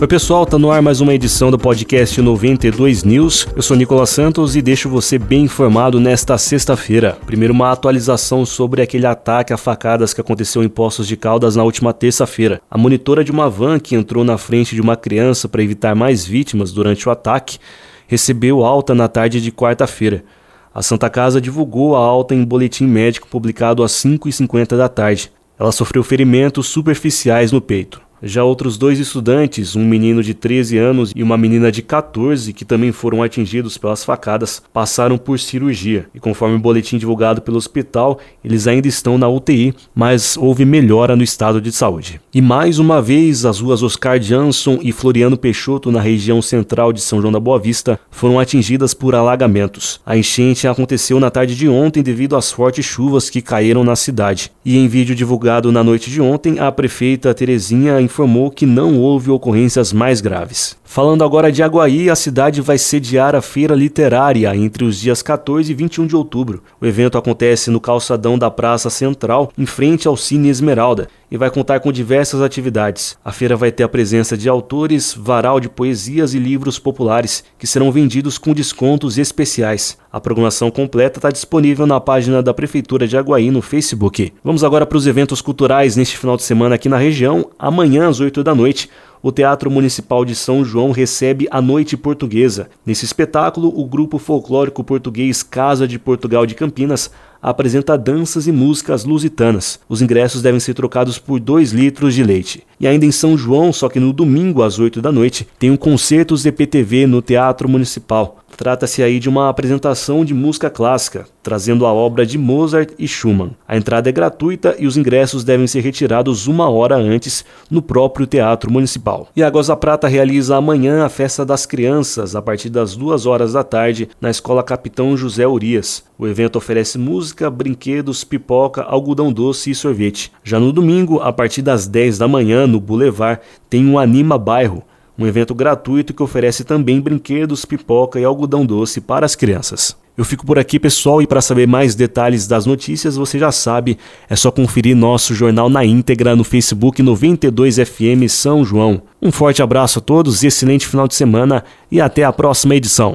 Oi pessoal, tá no ar mais uma edição do podcast 92 News. Eu sou Nicolas Santos e deixo você bem informado nesta sexta-feira. Primeiro uma atualização sobre aquele ataque a facadas que aconteceu em Poços de Caldas na última terça-feira. A monitora de uma van que entrou na frente de uma criança para evitar mais vítimas durante o ataque recebeu alta na tarde de quarta-feira. A Santa Casa divulgou a alta em boletim médico publicado às 5h50 da tarde. Ela sofreu ferimentos superficiais no peito. Já outros dois estudantes, um menino de 13 anos e uma menina de 14, que também foram atingidos pelas facadas, passaram por cirurgia. E conforme o boletim divulgado pelo hospital, eles ainda estão na UTI, mas houve melhora no estado de saúde. E mais uma vez, as ruas Oscar Jansson e Floriano Peixoto, na região central de São João da Boa Vista, foram atingidas por alagamentos. A enchente aconteceu na tarde de ontem devido às fortes chuvas que caíram na cidade. E em vídeo divulgado na noite de ontem, a prefeita Terezinha informou que não houve ocorrências mais graves. Falando agora de Aguaí, a cidade vai sediar a feira literária entre os dias 14 e 21 de outubro. O evento acontece no calçadão da Praça Central, em frente ao Cine Esmeralda, e vai contar com diversas atividades. A feira vai ter a presença de autores, varal de poesias e livros populares, que serão vendidos com descontos especiais. A programação completa está disponível na página da Prefeitura de Aguaí no Facebook. Vamos agora para os eventos culturais neste final de semana aqui na região. Amanhã, às 8 da noite, o Teatro Municipal de São João recebe a Noite Portuguesa. Nesse espetáculo, o grupo folclórico português Casa de Portugal de Campinas apresenta danças e músicas lusitanas. Os ingressos devem ser trocados por 2 litros de leite. E ainda em São João, só que no domingo às 8 da noite, tem um concerto ZPTV no Teatro Municipal. Trata-se aí de uma apresentação de música clássica, trazendo a obra de Mozart e Schumann. A entrada é gratuita e os ingressos devem ser retirados uma hora antes no próprio Teatro Municipal. E a Goza Prata realiza amanhã a Festa das Crianças, a partir das duas horas da tarde, na Escola Capitão José Urias. O evento oferece música, brinquedos, pipoca, algodão doce e sorvete. Já no domingo, a partir das 10 da manhã, no Boulevard, tem um Anima Bairro, um evento gratuito que oferece também brinquedos, pipoca e algodão doce para as crianças. Eu fico por aqui, pessoal, e para saber mais detalhes das notícias, você já sabe, é só conferir nosso jornal na íntegra no Facebook 92FM São João. Um forte abraço a todos, excelente final de semana e até a próxima edição.